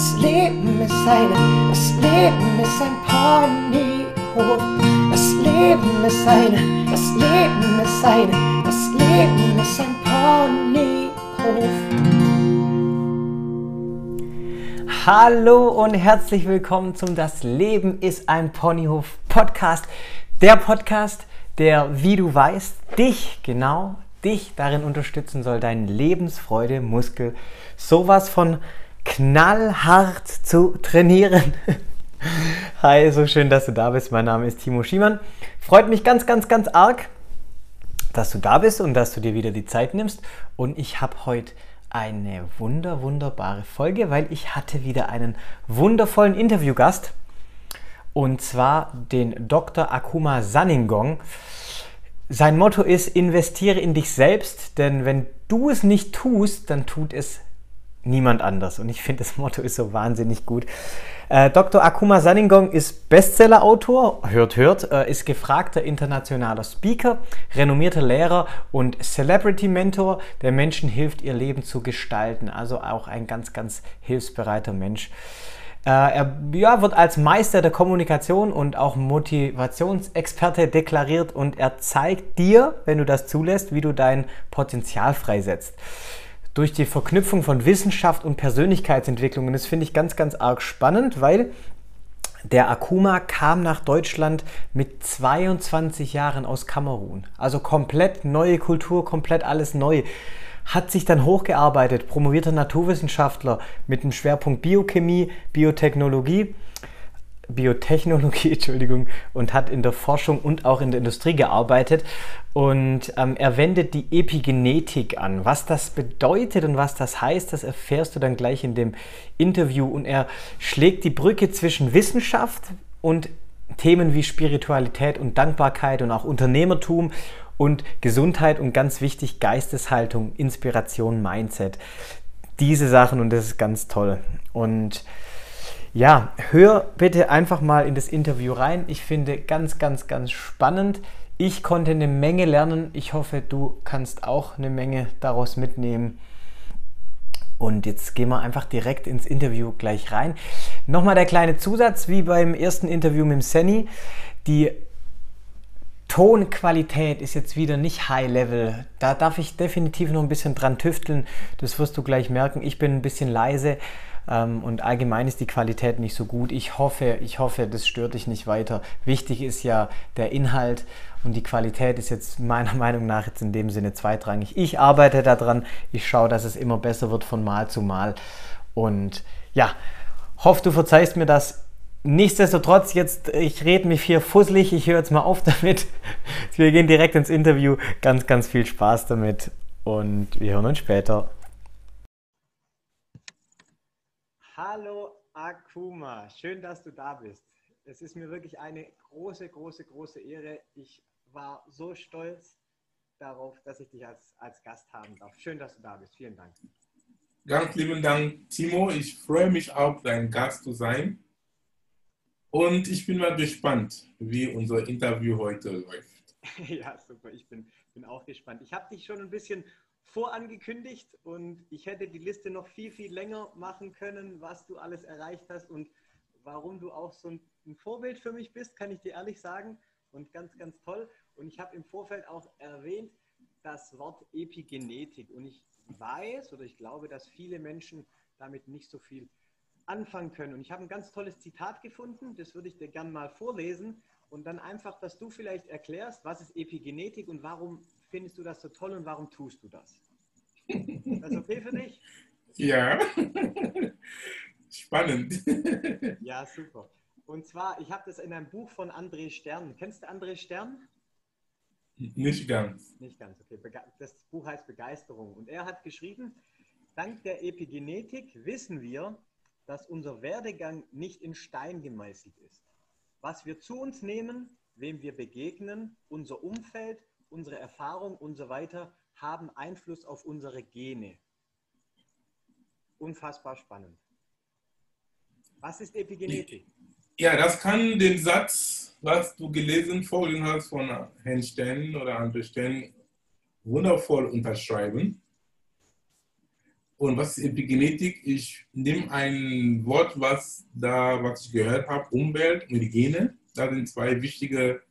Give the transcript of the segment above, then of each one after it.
das Leben ist eine, das Leben ist ein Ponyhof. Das Leben ist eine, das Leben ist eine, das Leben ist ein Ponyhof. Hallo und herzlich willkommen zum Das Leben ist ein Ponyhof Podcast. Der Podcast, der, wie du weißt, dich genau dich darin unterstützen soll, deinen Lebensfreude Muskel sowas von knallhart zu trainieren. Hi, so schön, dass du da bist. Mein Name ist Timo Schiemann. Freut mich ganz, ganz, ganz arg, dass du da bist und dass du dir wieder die Zeit nimmst. Und ich habe heute eine wunder, wunderbare Folge, weil ich hatte wieder einen wundervollen Interviewgast. Und zwar den Dr. Akuma Saningong. Sein Motto ist, investiere in dich selbst, denn wenn du es nicht tust, dann tut es niemand anders. Und ich finde, das Motto ist so wahnsinnig gut. Äh, Dr. Akuma Saningong ist Bestseller-Autor, hört, hört, äh, ist gefragter internationaler Speaker, renommierter Lehrer und Celebrity-Mentor, der Menschen hilft, ihr Leben zu gestalten. Also auch ein ganz, ganz hilfsbereiter Mensch. Äh, er ja, wird als Meister der Kommunikation und auch Motivationsexperte deklariert und er zeigt dir, wenn du das zulässt, wie du dein Potenzial freisetzt. Durch die Verknüpfung von Wissenschaft und Persönlichkeitsentwicklung. Und das finde ich ganz, ganz arg spannend, weil der Akuma kam nach Deutschland mit 22 Jahren aus Kamerun. Also komplett neue Kultur, komplett alles neu hat sich dann hochgearbeitet, promovierter Naturwissenschaftler mit dem Schwerpunkt Biochemie, Biotechnologie, Biotechnologie, Entschuldigung, und hat in der Forschung und auch in der Industrie gearbeitet. Und ähm, er wendet die Epigenetik an. Was das bedeutet und was das heißt, das erfährst du dann gleich in dem Interview. Und er schlägt die Brücke zwischen Wissenschaft und Themen wie Spiritualität und Dankbarkeit und auch Unternehmertum und Gesundheit und ganz wichtig Geisteshaltung, Inspiration, Mindset. Diese Sachen und das ist ganz toll. Und ja, hör bitte einfach mal in das Interview rein. Ich finde ganz, ganz, ganz spannend. Ich konnte eine Menge lernen. Ich hoffe, du kannst auch eine Menge daraus mitnehmen. Und jetzt gehen wir einfach direkt ins Interview gleich rein. Nochmal der kleine Zusatz, wie beim ersten Interview mit dem Senny. Die Tonqualität ist jetzt wieder nicht High Level. Da darf ich definitiv noch ein bisschen dran tüfteln. Das wirst du gleich merken. Ich bin ein bisschen leise und allgemein ist die Qualität nicht so gut. Ich hoffe, ich hoffe, das stört dich nicht weiter. Wichtig ist ja der Inhalt und die Qualität ist jetzt meiner Meinung nach jetzt in dem Sinne zweitrangig. Ich arbeite daran. Ich schaue, dass es immer besser wird von Mal zu Mal. Und ja, hoffe, du verzeihst mir das Nichtsdestotrotz, jetzt, ich rede mich hier fusselig, ich höre jetzt mal auf damit. Wir gehen direkt ins Interview. Ganz, ganz viel Spaß damit und wir hören uns später. Hallo Akuma, schön, dass du da bist. Es ist mir wirklich eine große, große, große Ehre. Ich war so stolz darauf, dass ich dich als, als Gast haben darf. Schön, dass du da bist. Vielen Dank. Ganz lieben Dank, Timo. Ich freue mich auch, dein Gast zu sein. Und ich bin mal gespannt, wie unser Interview heute läuft. Ja, super. Ich bin, bin auch gespannt. Ich habe dich schon ein bisschen vorangekündigt und ich hätte die Liste noch viel, viel länger machen können, was du alles erreicht hast und warum du auch so ein Vorbild für mich bist, kann ich dir ehrlich sagen. Und ganz, ganz toll. Und ich habe im Vorfeld auch erwähnt das Wort Epigenetik. Und ich weiß oder ich glaube, dass viele Menschen damit nicht so viel anfangen können. Und ich habe ein ganz tolles Zitat gefunden, das würde ich dir gerne mal vorlesen und dann einfach, dass du vielleicht erklärst, was ist Epigenetik und warum findest du das so toll und warum tust du das? Ist das okay für dich? Ja, spannend. Ja, super. Und zwar, ich habe das in einem Buch von André Stern. Kennst du André Stern? Nicht ganz. Nicht ganz, okay. Das Buch heißt Begeisterung. Und er hat geschrieben, dank der Epigenetik wissen wir, dass unser Werdegang nicht in Stein gemeißelt ist. Was wir zu uns nehmen, wem wir begegnen, unser Umfeld, unsere Erfahrung und so weiter haben Einfluss auf unsere Gene. Unfassbar spannend. Was ist Epigenetik? Ja, das kann den Satz, was du gelesen vorhin hast von Herrn Stern oder André Stern, wundervoll unterschreiben. Und was ist Epigenetik? Ich nehme ein Wort, was da, was ich gehört habe, Umwelt und Hygiene. Da sind zwei wichtige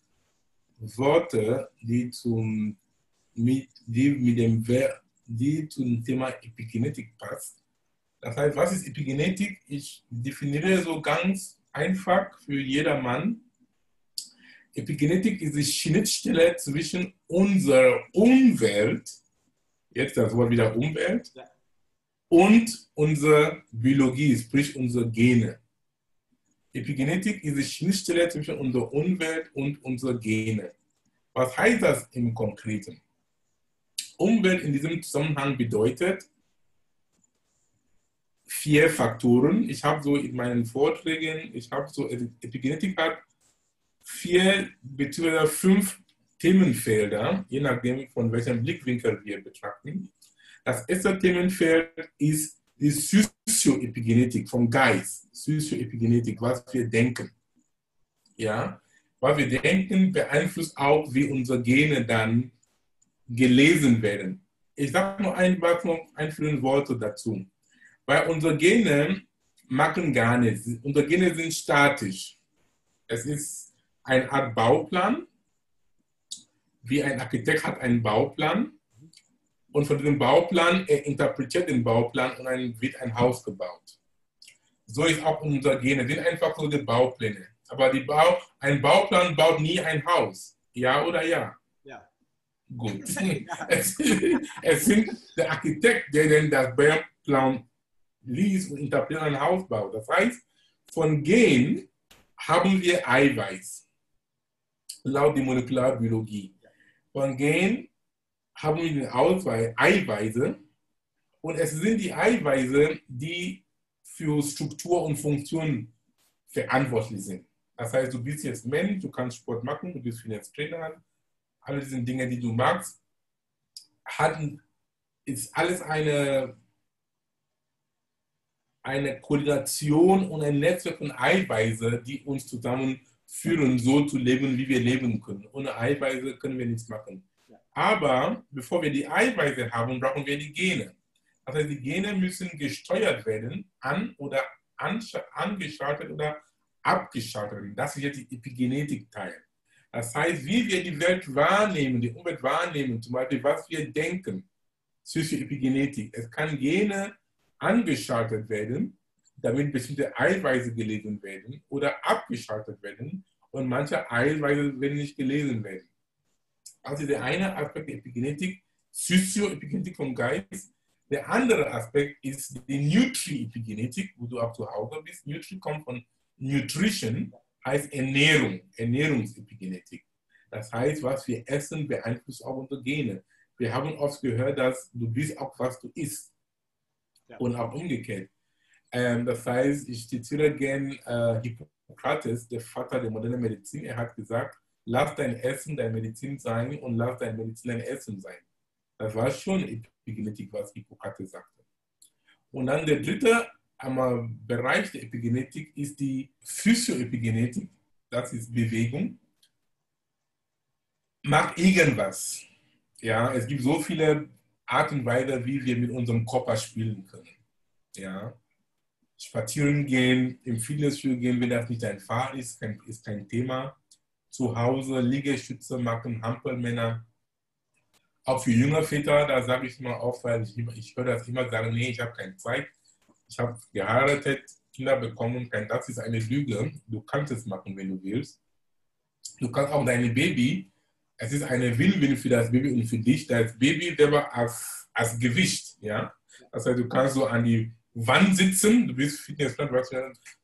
Worte, die zum mit, die mit dem die zum Thema Epigenetik passt. Das heißt, was ist Epigenetik? Ich definiere so ganz einfach für jedermann. Epigenetik ist die Schnittstelle zwischen unserer Umwelt, jetzt das Wort wieder Umwelt, und unserer Biologie, sprich unsere Gene. Epigenetik ist die Schnittstelle zwischen unserer Umwelt und unserer Gene. Was heißt das im Konkreten? Umwelt in diesem Zusammenhang bedeutet vier Faktoren. Ich habe so in meinen Vorträgen, ich habe so, Epigenetik hat vier bzw. fünf Themenfelder, je nachdem von welchem Blickwinkel wir betrachten. Das erste Themenfeld ist die Sozioepigenetik vom Geist, Sozioepigenetik, was wir denken. Ja, was wir denken beeinflusst auch, wie unsere Gene dann gelesen werden. Ich sage nur ein paar einführende Worte dazu. Weil unsere Gene machen gar nichts. Unsere Gene sind statisch. Es ist eine Art Bauplan. Wie ein Architekt hat einen Bauplan. Und von diesem Bauplan, er interpretiert den Bauplan und dann wird ein Haus gebaut. So ist auch unser Gene. sind einfach so die Baupläne. Aber die Bau, ein Bauplan baut nie ein Haus. Ja oder ja? Gut. es, es sind der Architekt, der denn das Bauplan liest und interpretiert ein Haus baut. Das heißt, von Gen haben wir Eiweiß, laut der Molekularbiologie. Von Gen haben wir den Ausweis, Eiweiße und es sind die Eiweiße, die für Struktur und Funktion verantwortlich sind. Das heißt, du bist jetzt Mensch, du kannst Sport machen, du bist jetzt Trainer, alle diese Dinge, die du magst, hatten, ist alles eine, eine Koordination und ein Netzwerk von Eiweiße, die uns zusammenführen, so zu leben, wie wir leben können. Ohne Eiweiße können wir nichts machen. Aber bevor wir die Eiweiße haben, brauchen wir die Gene. Das heißt, die Gene müssen gesteuert werden, an- oder angeschaltet oder abgeschaltet werden. Das ist jetzt die Epigenetik-Teil. Das heißt, wie wir die Welt wahrnehmen, die Umwelt wahrnehmen, zum Beispiel, was wir denken, Psychoepigenetik. Es kann Gene angeschaltet werden, damit bestimmte Eiweiße gelesen werden oder abgeschaltet werden und manche Eiweiße werden nicht gelesen werden. Also der eine Aspekt der Epigenetik, Sozioepigenetik vom Geist. Der andere Aspekt ist die Nutri-Epigenetik, wo du auch zu Hause bist. Nutri kommt von Nutrition, heißt Ernährung, Ernährungsepigenetik. Das heißt, was wir essen, beeinflusst auch unsere Gene. Wir haben oft gehört, dass du bist auch, was du isst. Ja. Und auch umgekehrt. Ähm, das heißt, ich zitiere gerne äh, Hippokrates, der Vater der modernen Medizin. Er hat gesagt, lass dein Essen deine Medizin sein und lass dein Medizin dein Essen sein. Das war schon Epigenetik, was Hippokrates sagte. Und dann der dritte am Bereich der Epigenetik ist die Physioepigenetik, das ist Bewegung. Macht irgendwas. Ja, es gibt so viele Arten und Weisen, wie wir mit unserem Körper spielen können. Ja, spazieren gehen, im Fitnessstudio gehen, wenn das nicht dein Fall ist, kein, ist kein Thema. Zu Hause Liegestütze machen, Hampelmänner. Auch für junge Väter, da sage ich immer auf, weil ich, ich höre das immer sagen, nee, ich habe keine Zeit ich habe geheiratet, Kinder bekommen, das ist eine Lüge. Du kannst es machen, wenn du willst. Du kannst auch dein Baby, es ist eine Win-Win für das Baby und für dich, das Baby selber als, als Gewicht. Ja? Das heißt, du kannst so an die Wand sitzen, du bist Fitnessplan,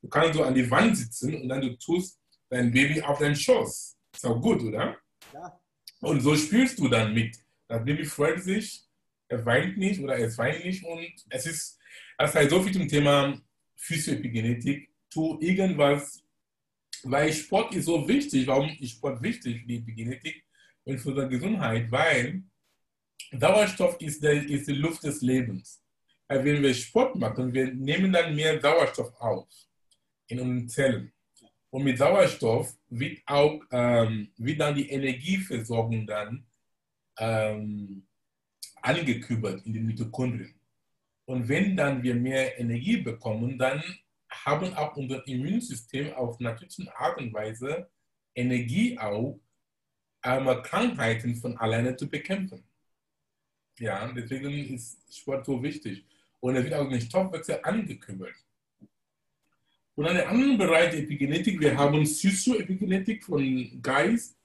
du kannst so an die Wand sitzen und dann du tust dein Baby auf deinen Schoß. Ist auch gut, oder? Ja. Und so spielst du dann mit. Das Baby freut sich, er weint nicht oder es weint nicht und es ist das heißt, so viel zum Thema Physioepigenetik. Tu irgendwas, weil Sport ist so wichtig. Warum ist Sport wichtig für die Epigenetik und für unsere Gesundheit? Weil Sauerstoff ist, der, ist die Luft des Lebens. Weil wenn wir Sport machen, wir nehmen dann mehr Sauerstoff auf in unseren Zellen. Und mit Sauerstoff wird auch ähm, wird dann die Energieversorgung dann ähm, angekübelt in den Mitochondrien. Und wenn dann wir mehr Energie bekommen, dann haben auch unser Immunsystem auf natürliche Art und Weise Energie auch, einmal Krankheiten von alleine zu bekämpfen. Ja, deswegen ist Sport so wichtig. Und er wird auch den Stoffwechsel angekümmert. Und an einem anderen Bereich der Epigenetik, wir haben Sozioepigenetik von Geist,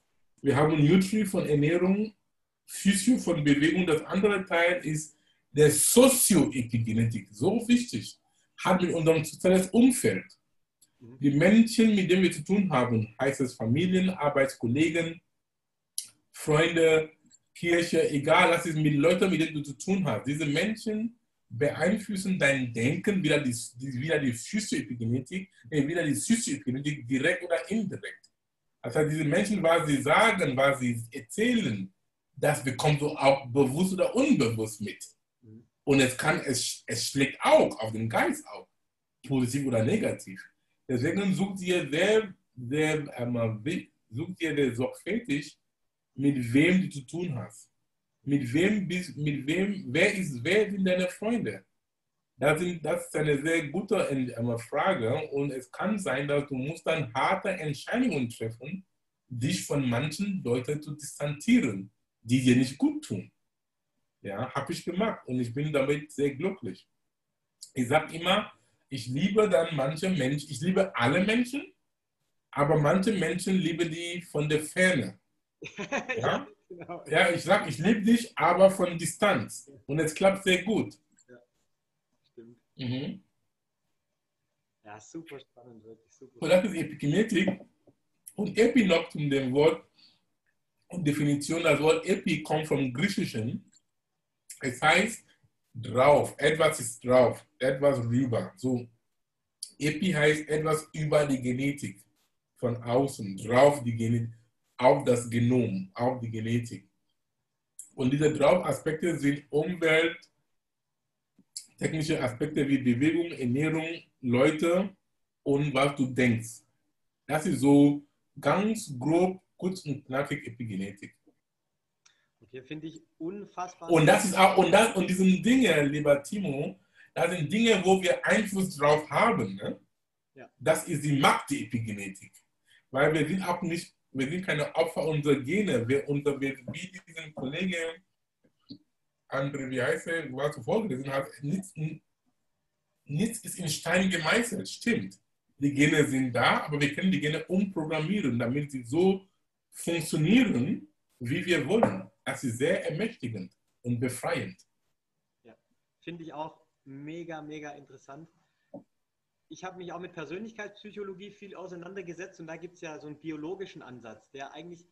wir haben Nutri von Ernährung, Physio von Bewegung. Das andere Teil ist der Sozioepigenetik, so wichtig, hat mit unserem soziales Umfeld. Die Menschen, mit denen wir zu tun haben, heißt es Familien, Arbeitskollegen, Freunde, Kirche, egal, was ist mit Leuten, mit denen du zu tun hast. Diese Menschen beeinflussen dein Denken, wieder die, wieder die Physioepigenetik, wieder die Sozioepigenetik, direkt oder indirekt. Also diese Menschen, was sie sagen, was sie erzählen, das bekommst du auch bewusst oder unbewusst mit. Und es kann, es, es schlägt auch auf den Geist auf, positiv oder negativ. Deswegen sucht ihr sehr, sehr, ähm, sucht ihr sehr sorgfältig, mit wem du zu tun hast. Mit wem bist, mit wem, wer ist, wer sind deine Freunde? Das, sind, das ist eine sehr gute ähm, Frage und es kann sein, dass du musst dann harte Entscheidungen treffen, dich von manchen Leuten zu distanzieren, die dir nicht gut tun. Ja, habe ich gemacht und ich bin damit sehr glücklich. Ich sage immer, ich liebe dann manche Menschen, ich liebe alle Menschen, aber manche Menschen liebe die von der Ferne. Ja, genau. ja ich sage, ich liebe dich, aber von Distanz. Und es klappt sehr gut. Ja, stimmt. Mhm. Ja, super spannend, wirklich super. Und das ist Epigenetik. Und Epi noch zu dem Wort und Definition, das Wort Epi kommt vom Griechischen. Es heißt drauf, etwas ist drauf, etwas rüber. So, Epi heißt etwas über die Genetik, von außen, drauf die Genetik auf das Genom, auf die Genetik. Und diese drei Aspekte sind Umwelt, technische Aspekte wie Bewegung, Ernährung, Leute und was du denkst. Das ist so ganz grob, kurz und knackig Epigenetik. Okay, finde ich unfassbar. Und das ist auch, und, das, und diese Dinge, lieber Timo, das sind Dinge, wo wir Einfluss drauf haben. Ne? Ja. Das ist die Macht der Epigenetik. Weil wir sind auch nicht wir sind keine Opfer unserer Gene. Wir, unser, wir, wie diesen Kollege André, wie heißt er, war zuvor gelesen hat, nichts, nichts ist in Stein gemeißelt. Stimmt. Die Gene sind da, aber wir können die Gene umprogrammieren, damit sie so funktionieren, wie wir wollen. Das ist sehr ermächtigend und befreiend. Ja, finde ich auch mega, mega interessant ich habe mich auch mit Persönlichkeitspsychologie viel auseinandergesetzt und da gibt es ja so einen biologischen Ansatz, der eigentlich,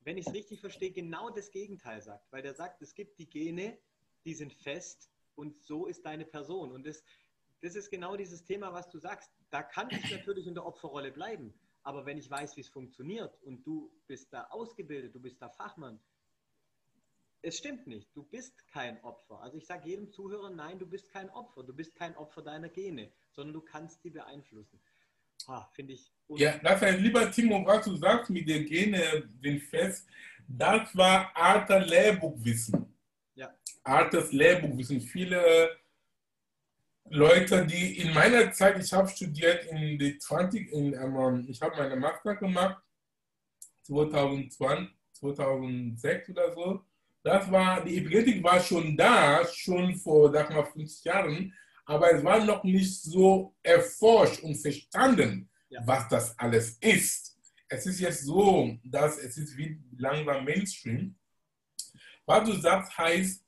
wenn ich es richtig verstehe, genau das Gegenteil sagt. Weil der sagt, es gibt die Gene, die sind fest und so ist deine Person. Und das, das ist genau dieses Thema, was du sagst. Da kann ich natürlich in der Opferrolle bleiben. Aber wenn ich weiß, wie es funktioniert und du bist da ausgebildet, du bist da Fachmann, es stimmt nicht. Du bist kein Opfer. Also ich sage jedem Zuhörer, nein, du bist kein Opfer. Du bist kein Opfer deiner Gene, sondern du kannst die beeinflussen. Ah, Finde ich. Ja, das heißt, lieber Timo, was du sagst mit den Gene sind fest, das war alter Lehrbuchwissen. Ja. Altes Lehrbuchwissen. Viele Leute, die in meiner Zeit, ich habe studiert in die 20, in, um, ich habe meine Master gemacht, 2020, 2006 oder so. Das war, die Epigenetik war schon da, schon vor, sag mal, 50 Jahren, aber es war noch nicht so erforscht und verstanden, ja. was das alles ist. Es ist jetzt so, dass es ist wie langsam Mainstream. Was du sagst, heißt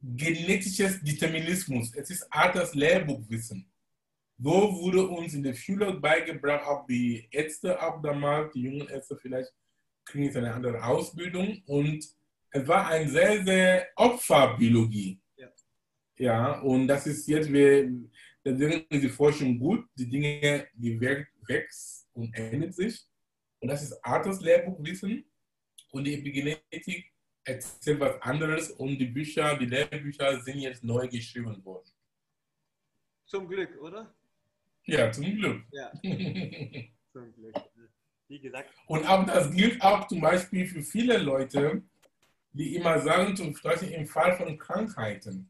genetisches Determinismus. Es ist altes Lehrbuchwissen. So wurde uns in der Schule beigebracht, auch die Ärzte auch damals, die jungen Ärzte vielleicht kriegen jetzt eine andere Ausbildung und es war eine sehr, sehr Opferbiologie. Ja. ja, und das ist jetzt, wir, deswegen ist die Forschung gut, die Dinge, die wächst und ändert sich. Und das ist Arthurs Lehrbuchwissen und die Epigenetik erzählt was anderes und die Bücher, die Lehrbücher sind jetzt neu geschrieben worden. Zum Glück, oder? Ja, zum Glück. Ja. zum Glück. Wie gesagt. Und auch das gilt auch zum Beispiel für viele Leute, die immer sagen, zum Beispiel im Fall von Krankheiten,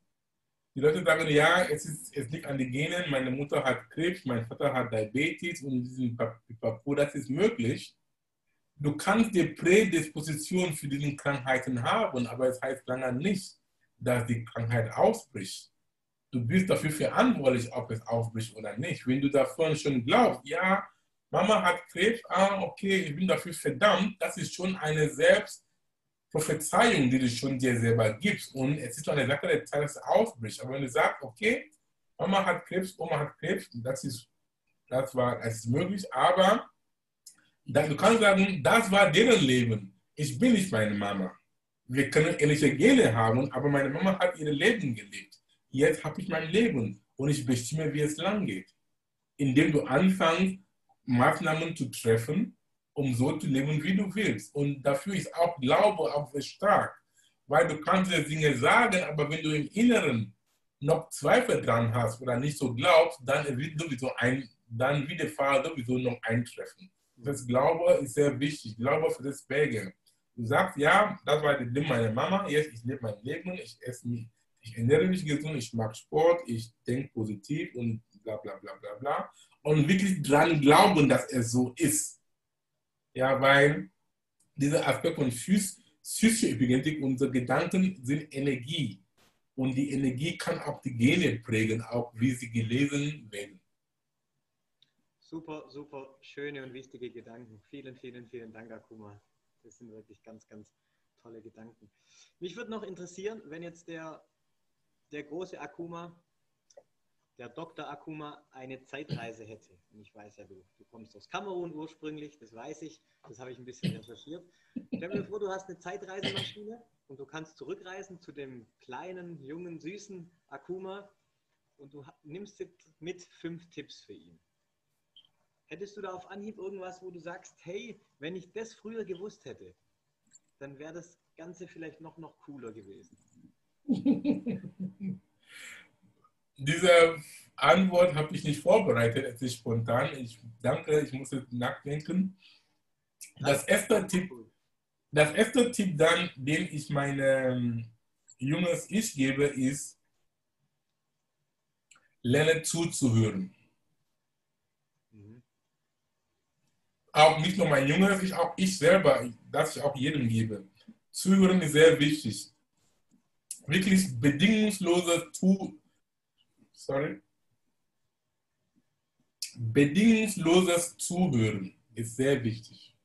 Die Leute sagen, ja, es, ist, es liegt an den Genen, meine Mutter hat Krebs, mein Vater hat Diabetes und diesen Papier, das ist möglich. Du kannst die Prädisposition für diese Krankheiten haben, aber es heißt lange nicht, dass die Krankheit ausbricht. Du bist dafür verantwortlich, ob es ausbricht oder nicht. Wenn du davon schon glaubst, ja, Mama hat Krebs, ah, okay, ich bin dafür verdammt, das ist schon eine Selbstprophezeiung, die du schon dir selber gibst. Und es ist nur eine Sache der Zeit, dass es ausbricht. Aber wenn du sagst, okay, Mama hat Krebs, Oma hat Krebs, das ist, das war, das ist möglich, aber du kannst sagen, das war deren Leben. Ich bin nicht meine Mama. Wir können ähnliche Gene haben, aber meine Mama hat ihr Leben gelebt. Jetzt habe ich mein Leben und ich bestimme, wie es lang geht. Indem du anfängst, Maßnahmen zu treffen, um so zu leben, wie du willst. Und dafür ist auch Glaube auch sehr stark. Weil du kannst dir Dinge sagen, aber wenn du im Inneren noch Zweifel dran hast oder nicht so glaubst, dann wird sowieso ein, dann wird der Fall sowieso noch eintreffen. Das Glaube ist sehr wichtig. Glaube für das Wege. Du sagst, ja, das war der Ding meiner Mama, jetzt ich lebe mein Leben, ich esse mich, ich ernähre mich gesund, ich mache Sport, ich denke positiv und bla bla bla bla bla und wirklich dran glauben, dass es so ist. Ja, weil dieser Aspekt von physischer Epigenetik, unsere Gedanken sind Energie. Und die Energie kann auch die Gene prägen, auch wie sie gelesen werden. Super, super schöne und wichtige Gedanken. Vielen, vielen, vielen Dank, Akuma. Das sind wirklich ganz, ganz tolle Gedanken. Mich würde noch interessieren, wenn jetzt der, der große Akuma der Dr. Akuma eine Zeitreise hätte. Und ich weiß ja, du, du kommst aus Kamerun ursprünglich, das weiß ich, das habe ich ein bisschen recherchiert. Stell dir vor, du hast eine Zeitreisemaschine und du kannst zurückreisen zu dem kleinen, jungen, süßen Akuma und du nimmst mit fünf Tipps für ihn. Hättest du da auf Anhieb irgendwas, wo du sagst, hey, wenn ich das früher gewusst hätte, dann wäre das Ganze vielleicht noch, noch cooler gewesen? diese Antwort habe ich nicht vorbereitet, es ist spontan. Ich danke, ich muss jetzt nachdenken. Das erste Tipp, das erste Tipp dann, den ich meinem junges Ich gebe, ist, lerne zuzuhören. Mhm. Auch nicht nur mein junges Ich, auch ich selber, das ich auch jedem gebe. Zuhören ist sehr wichtig. Wirklich bedingungsloses Zuhören sorry. Bedingungsloses Zuhören ist sehr wichtig.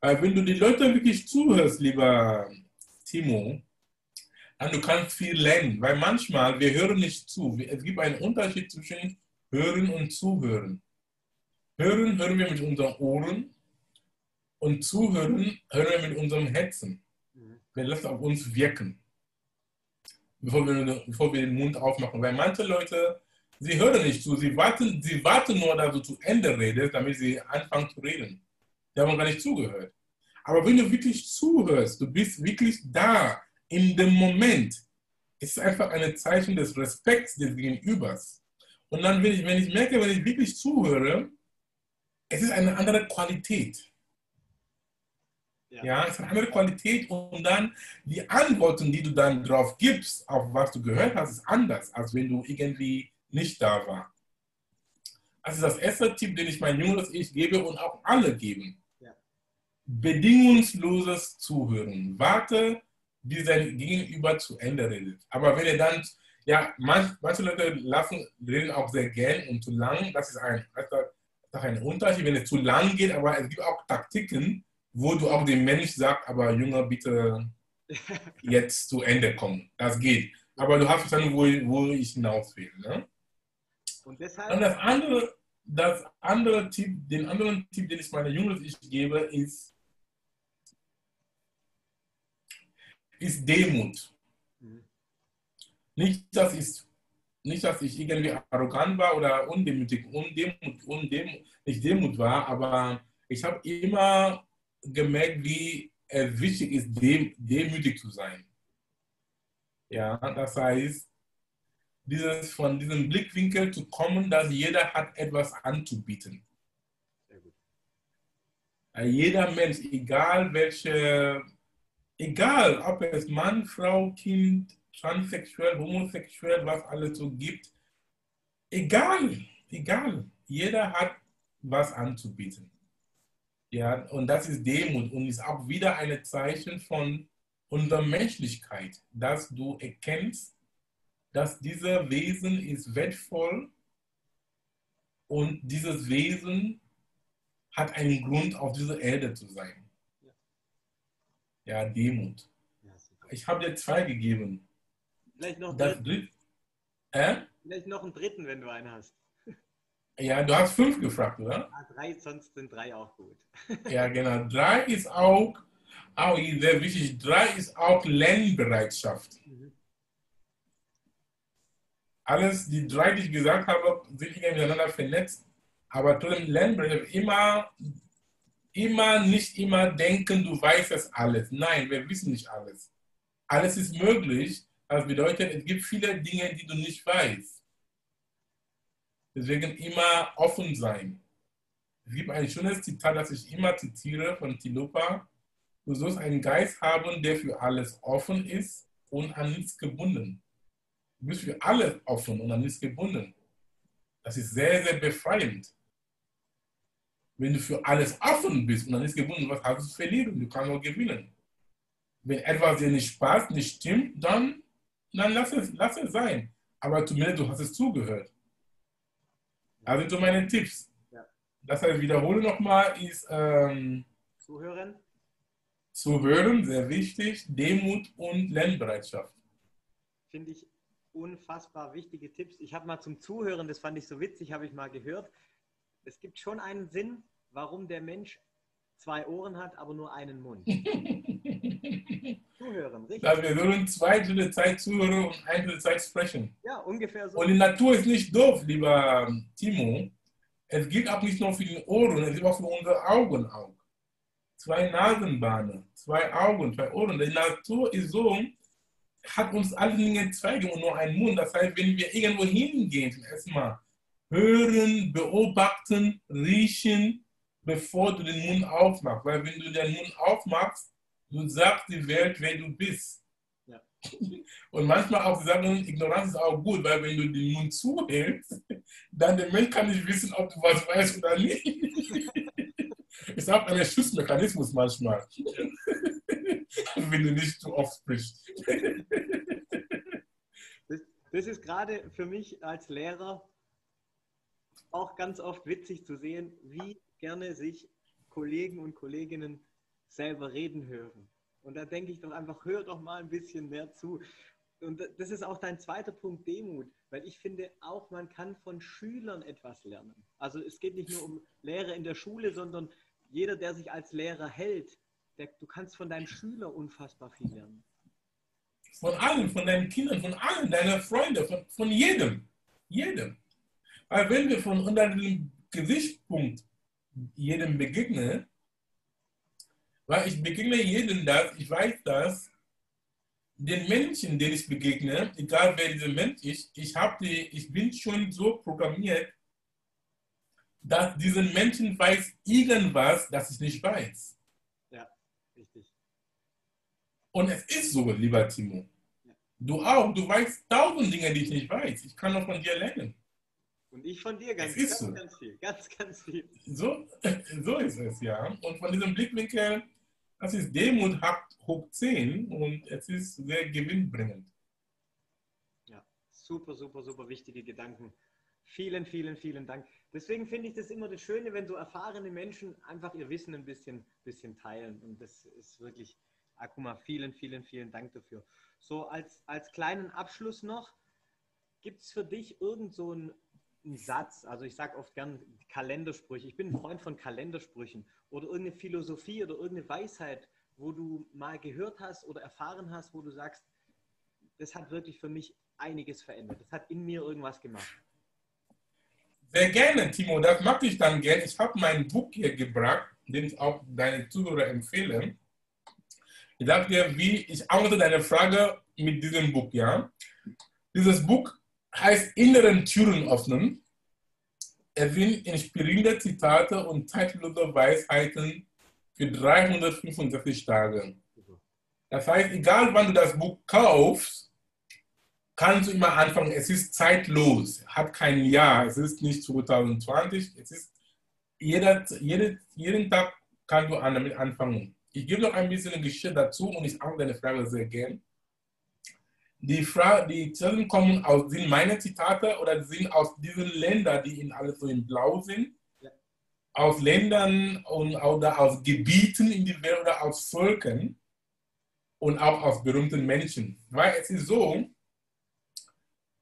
Weil wenn du die Leute wirklich zuhörst, lieber Timo, dann du kannst viel lernen. Weil manchmal, wir hören nicht zu. Es gibt einen Unterschied zwischen Hören und Zuhören. Hören hören wir mit unseren Ohren und Zuhören hören wir mit unserem Herzen. Mhm. Wir lassen auf uns wirken bevor wir, bevor wir den Mund aufmachen. Weil manche Leute, sie hören nicht zu, sie warten, sie warten nur, dass du zu Ende redest, damit sie anfangen zu reden. Die haben gar nicht zugehört. Aber wenn du wirklich zuhörst, du bist wirklich da, in dem Moment, ist es einfach ein Zeichen des Respekts des Gegenübers. Und dann, wenn ich, wenn ich merke, wenn ich wirklich zuhöre, es ist eine andere Qualität. Ja. ja, es hat eine andere Qualität und dann die Antworten, die du dann drauf gibst, auf was du gehört hast, ist anders, als wenn du irgendwie nicht da warst. Also das erste Tipp, den ich mein jüngeres Ich gebe und auch alle geben. Ja. Bedingungsloses Zuhören. Warte, bis dein Gegenüber zu Ende redet. Aber wenn er dann, ja, manch, manche Leute lassen, reden auch sehr gern und zu lang. Das ist ein, das ist ein Unterschied, wenn es zu lang geht, aber es gibt auch Taktiken, wo du auch dem Mensch sagst, aber Junge, bitte jetzt zu Ende kommen. Das geht. Aber du hast verstanden, wo, wo ich hinaus will. Ne? Und deshalb. Und das andere, das andere Tipp, den anderen Tipp, den ich meiner Jungs ich gebe, ist, ist Demut. Mhm. Nicht, dass ich, nicht, dass ich irgendwie arrogant war oder undemütig, undemut, undemut, nicht Demut war, aber ich habe immer gemerkt, wie es wichtig ist, dem, demütig zu sein. Ja, das heißt, dieses, von diesem Blickwinkel zu kommen, dass jeder hat etwas anzubieten. Jeder Mensch, egal welche, egal ob es Mann, Frau, Kind, transsexuell, homosexuell, was alles so gibt. Egal, egal. Jeder hat was anzubieten. Ja, und das ist Demut und ist auch wieder ein Zeichen von unserer Menschlichkeit, dass du erkennst, dass dieser Wesen ist wertvoll und dieses Wesen hat einen Grund, auf dieser Erde zu sein. Ja, Demut. Ich habe dir zwei gegeben. Vielleicht noch, das dritt, äh? Vielleicht noch einen dritten, wenn du einen hast. Ja, du hast fünf gefragt, oder? Ja, drei, sonst sind drei auch gut. ja, genau. Drei ist auch, auch sehr wichtig. Drei ist auch Lernbereitschaft. Mhm. Alles, die drei, die ich gesagt habe, sind miteinander vernetzt. Aber trotzdem Lernbereitschaft immer, immer, nicht immer denken, du weißt es alles. Nein, wir wissen nicht alles. Alles ist möglich. Das bedeutet, es gibt viele Dinge, die du nicht weißt. Deswegen immer offen sein. Es gibt ein schönes Zitat, das ich immer zitiere von Tilopa. Du sollst einen Geist haben, der für alles offen ist und an nichts gebunden. Du bist für alles offen und an nichts gebunden. Das ist sehr, sehr befreiend. Wenn du für alles offen bist und an nichts gebunden, was hast du zu verlieren? Du kannst nur gewinnen. Wenn etwas dir nicht passt, nicht stimmt, dann, dann lass, es, lass es sein. Aber zumindest du hast es zugehört. Also so meine Tipps. Ja. Das heißt, wiederhole nochmal, ist ähm, Zuhören. Zuhören, sehr wichtig, Demut und Lernbereitschaft. Finde ich unfassbar wichtige Tipps. Ich habe mal zum Zuhören, das fand ich so witzig, habe ich mal gehört. Es gibt schon einen Sinn, warum der Mensch zwei Ohren hat, aber nur einen Mund. zuhören, richtig? Wir sollen zwei Drittel Zeit zuhören und eine Drittel Zeit sprechen. Ja, ungefähr so. Und die Natur ist nicht doof, lieber Timo. Es gilt auch nicht nur für die Ohren, es gilt auch für unsere Augen auch. Zwei Nasenbahnen, zwei Augen, zwei Ohren. Die Natur ist so, hat uns alle Dinge Zweige und nur einen Mund. Das heißt, wenn wir irgendwo hingehen, erstmal hören, beobachten, riechen, bevor du den Mund aufmachst. Weil wenn du den Mund aufmachst, Du sagst die Welt, wer du bist. Ja. Und manchmal auch sagen, Ignoranz ist auch gut, weil wenn du den Mund zuhältst, dann der Mensch kann nicht wissen, ob du was weißt oder nicht. ist auch ein Schutzmechanismus manchmal, wenn du nicht zu oft sprichst. Das, das ist gerade für mich als Lehrer auch ganz oft witzig zu sehen, wie gerne sich Kollegen und Kolleginnen selber reden hören. Und da denke ich doch einfach, hör doch mal ein bisschen mehr zu. Und das ist auch dein zweiter Punkt, Demut, weil ich finde auch, man kann von Schülern etwas lernen. Also es geht nicht nur um Lehre in der Schule, sondern jeder, der sich als Lehrer hält, der, du kannst von deinem Schüler unfassbar viel lernen. Von allen, von deinen Kindern, von allen, deiner Freunde, von, von jedem. Jedem. Weil wenn wir von unter dem Gesichtspunkt jedem begegnen, weil ich begegne jedem das, ich weiß das, den Menschen, denen ich begegne, egal wer dieser Mensch ist, ich, die, ich bin schon so programmiert, dass diesen Menschen weiß irgendwas, das ich nicht weiß. Ja, richtig. Und es ist so, lieber Timo. Ja. Du auch, du weißt tausend Dinge, die ich nicht weiß. Ich kann noch von dir lernen. Und ich von dir ganz, ganz, so. ganz viel. Ganz, ganz viel. So, so ist es, ja. Und von diesem Blickwinkel das ist Demut hoch 10 und es ist sehr gewinnbringend. Ja, super, super, super wichtige Gedanken. Vielen, vielen, vielen Dank. Deswegen finde ich das immer das Schöne, wenn so erfahrene Menschen einfach ihr Wissen ein bisschen, bisschen teilen. Und das ist wirklich, Akuma, vielen, vielen, vielen Dank dafür. So als, als kleinen Abschluss noch, gibt es für dich irgend so einen, einen Satz, also ich sage oft gern Kalendersprüche, ich bin ein Freund von Kalendersprüchen oder irgendeine Philosophie oder irgendeine Weisheit, wo du mal gehört hast oder erfahren hast, wo du sagst, das hat wirklich für mich einiges verändert. Das hat in mir irgendwas gemacht. Sehr gerne, Timo. Das mag ich dann gerne. Ich habe mein Buch hier gebracht, den ich auch deine Zuhörer empfehle. Ich sage dir, wie ich antworte deine Frage mit diesem Buch. Ja? Dieses Buch heißt Inneren Türen öffnen. Es sind inspirierende Zitate und zeitlose Weisheiten für 365 Tage. Das heißt, egal wann du das Buch kaufst, kannst du immer anfangen. Es ist zeitlos, hat kein Jahr. Es ist nicht 2020. Es ist jeder, jede, jeden Tag kann du damit anfangen. Ich gebe noch ein bisschen Geschichte dazu und ich antworte deine Frage sehr gern. Die, Fra die Zellen kommen aus, sind meine Zitate oder sind aus diesen Ländern, die in alles so in Blau sind, ja. aus Ländern und, oder aus Gebieten in die Welt oder aus Völkern und auch aus berühmten Menschen. Weil es ist so,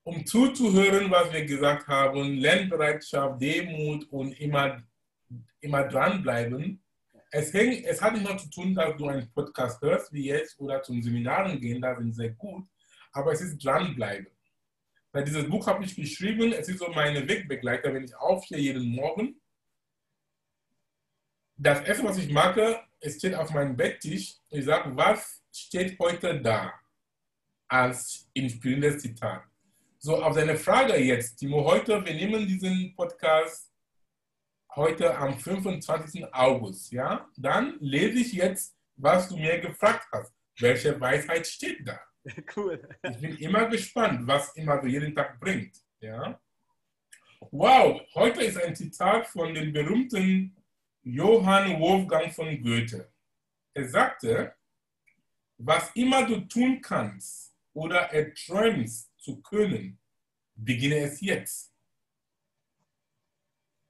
um zuzuhören, was wir gesagt haben, Lernbereitschaft, Demut und immer, immer dranbleiben, es, häng, es hat nicht nur zu tun, dass du einen Podcast hörst, wie jetzt, oder zum Seminaren gehen, da sind sehr gut, aber es ist dranbleiben. Weil dieses Buch habe ich geschrieben, es ist so meine Wegbegleiter, wenn ich aufstehe jeden Morgen. Das erste, was ich mache, es steht auf meinem Betttisch. Ich sage, was steht heute da als inspirierendes Zitat? So, auf deine Frage jetzt, Timo, heute, wir nehmen diesen Podcast heute am 25. August, ja? Dann lese ich jetzt, was du mir gefragt hast. Welche Weisheit steht da? Cool. Ich bin immer gespannt, was immer so jeden Tag bringt. Ja? Wow, heute ist ein Zitat von dem berühmten Johann Wolfgang von Goethe. Er sagte, was immer du tun kannst oder erträumst zu können, beginne es jetzt.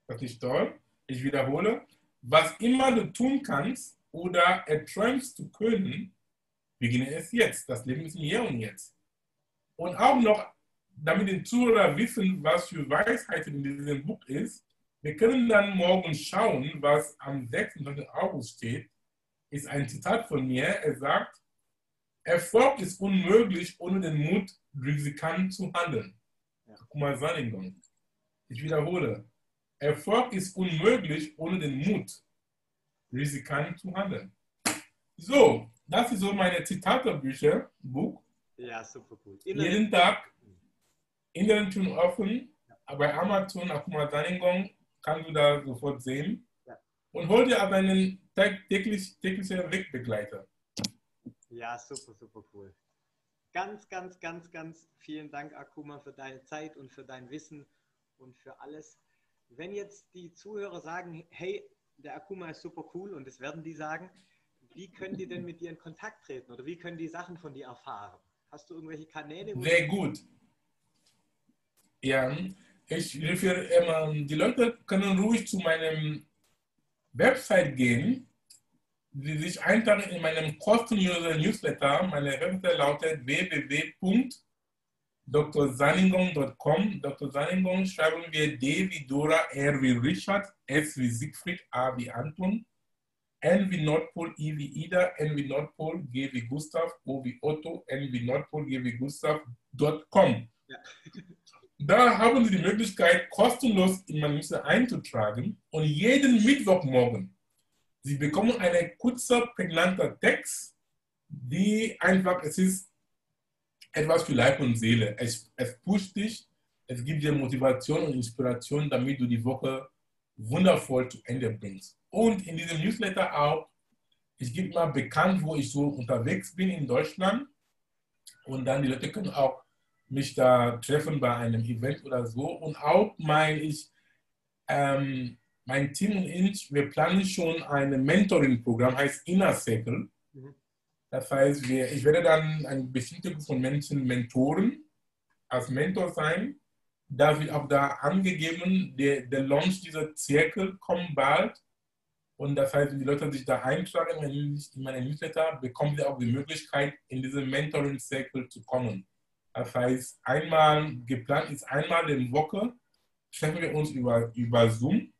Das ist toll. Ich wiederhole, was immer du tun kannst oder erträumst zu können, beginne es jetzt. Das Leben ist hier und jetzt. Und auch noch, damit die Zuhörer wissen, was für Weisheit in diesem Buch ist, wir können dann morgen schauen, was am 26. August steht. Ist ein Zitat von mir. Er sagt, Erfolg ist unmöglich ohne den Mut, riskant zu handeln. Kumar Saningon. Ich wiederhole. Erfolg ist unmöglich ohne den Mut, riskant zu handeln. So, das ist so meine Zitatebücher, Buch. Ja, super gut. Innen Jeden Tag, Inneren tun offen, ja. bei Amazon, Akuma Saningong, kannst du da sofort sehen. Ja. Und hol dir aber einen täglich, täglichen Wegbegleiter. Ja, super, super cool. Ganz, ganz, ganz, ganz vielen Dank, Akuma, für deine Zeit und für dein Wissen und für alles. Wenn jetzt die Zuhörer sagen, hey, der Akuma ist super cool und das werden die sagen, wie können die denn mit dir in Kontakt treten oder wie können die Sachen von dir erfahren? Hast du irgendwelche Kanäle? Sehr gut. Ja, ich referiere immer, die Leute können ruhig zu meinem Website gehen, die sich eintragen in meinem kostenlosen Newsletter. Meine Website lautet www.drsaningong.com. Dr. Saningong schreiben wir D wie Dora, R wie Richard, S wie Siegfried, A wie Anton N wie Nordpol, I wie Ida, N wie Nordpol, G wie Gustav, O wie Otto, N wie Nordpol, G wie Gustav, .com. Ja. Da haben Sie die Möglichkeit, kostenlos in mein Newsletter einzutragen und jeden Mittwochmorgen, Sie bekommen einen kurzen, prägnanten Text, die einfach, es ist etwas für Leib und Seele. Es, es pusht dich, es gibt dir Motivation und Inspiration, damit du die Woche wundervoll zu Ende bringst. Und in diesem Newsletter auch, ich gebe mal bekannt, wo ich so unterwegs bin in Deutschland. Und dann die Leute können auch mich da treffen bei einem Event oder so. Und auch mein, ich, ähm, mein Team und ich, wir planen schon ein Mentoring-Programm, heißt Inner Circle. Mhm. Das heißt, wir, ich werde dann eine bestimmte Gruppe von Menschen mentoren, als Mentor sein. Da wird auch da angegeben, der, der Launch dieser Zirkel kommt bald. Und das heißt, wenn die Leute sich da eintragen in meine Newsletter, bekommen sie auch die Möglichkeit, in diesen Mentoring Circle zu kommen. Das heißt, einmal geplant ist einmal in der Woche, treffen wir uns über, über Zoom,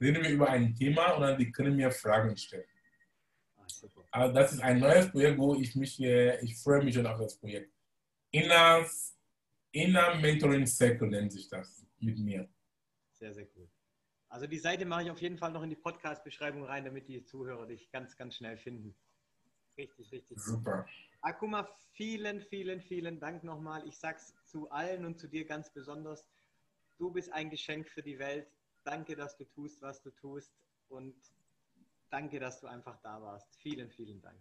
reden wir über ein Thema und dann die können mir Fragen stellen. Ah, also das ist ein neues Projekt, wo ich mich, ich freue mich schon auf das Projekt. Inner, Inner Mentoring Circle nennt sich das mit mir. Sehr, sehr cool. Also die Seite mache ich auf jeden Fall noch in die Podcast-Beschreibung rein, damit die Zuhörer dich ganz, ganz schnell finden. Richtig, richtig. Super. Akuma, vielen, vielen, vielen Dank nochmal. Ich sag's zu allen und zu dir ganz besonders. Du bist ein Geschenk für die Welt. Danke, dass du tust, was du tust. Und danke, dass du einfach da warst. Vielen, vielen Dank.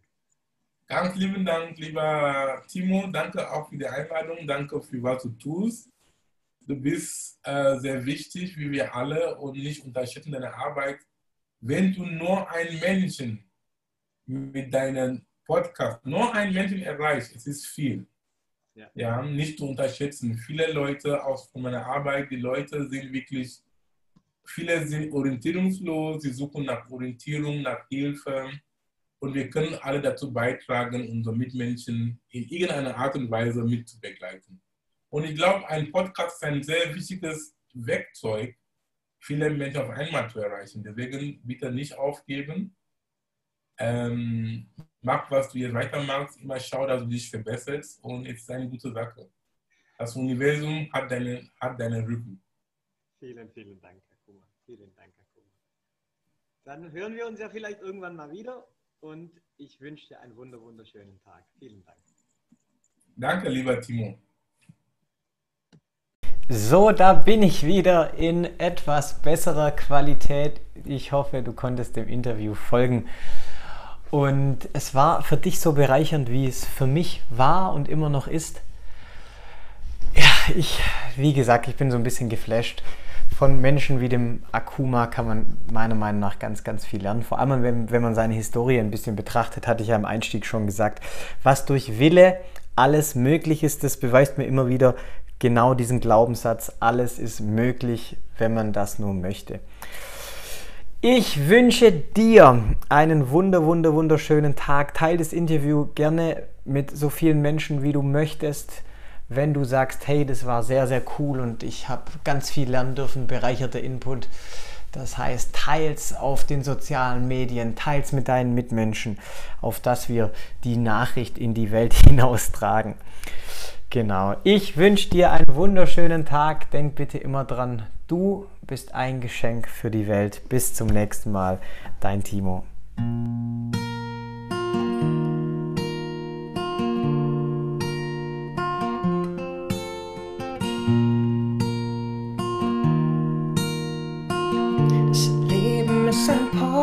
Ganz lieben Dank, lieber Timo. Danke auch für die Einladung. Danke für was du tust. Du bist äh, sehr wichtig, wie wir alle, und nicht unterschätzen deine Arbeit. Wenn du nur einen Menschen mit deinem Podcast, nur einen Menschen erreichst, es ist viel. Ja. ja, nicht zu unterschätzen. Viele Leute aus meiner Arbeit, die Leute sind wirklich, viele sind orientierungslos, sie suchen nach Orientierung, nach Hilfe. Und wir können alle dazu beitragen, unsere Mitmenschen in irgendeiner Art und Weise mitzubegleiten. Und ich glaube, ein Podcast ist ein sehr wichtiges Werkzeug, viele Menschen auf einmal zu erreichen. Deswegen bitte nicht aufgeben. Ähm, mach, was du jetzt weitermachst, immer schau, dass du dich verbesserst und es ist eine gute Sache. Das Universum hat deinen hat deine Rücken. Vielen, vielen Dank, Herr Kummer. Vielen Dank, Herr Kummer. Dann hören wir uns ja vielleicht irgendwann mal wieder und ich wünsche dir einen wunderschönen Tag. Vielen Dank. Danke, lieber Timo. So, da bin ich wieder in etwas besserer Qualität. Ich hoffe, du konntest dem Interview folgen. Und es war für dich so bereichernd, wie es für mich war und immer noch ist. Ja, ich, wie gesagt, ich bin so ein bisschen geflasht. Von Menschen wie dem Akuma kann man meiner Meinung nach ganz, ganz viel lernen. Vor allem, wenn, wenn man seine Historie ein bisschen betrachtet, hatte ich ja im Einstieg schon gesagt, was durch Wille alles möglich ist, das beweist mir immer wieder genau diesen Glaubenssatz, alles ist möglich, wenn man das nur möchte. Ich wünsche dir einen wunder, wunder, wunderschönen Tag. Teil das Interview gerne mit so vielen Menschen, wie du möchtest. Wenn du sagst, hey, das war sehr, sehr cool und ich habe ganz viel lernen dürfen, bereicherter Input. Das heißt, teils auf den sozialen Medien, teils mit deinen Mitmenschen, auf dass wir die Nachricht in die Welt hinaustragen. Genau. Ich wünsche dir einen wunderschönen Tag. Denk bitte immer dran, du bist ein Geschenk für die Welt. Bis zum nächsten Mal. Dein Timo.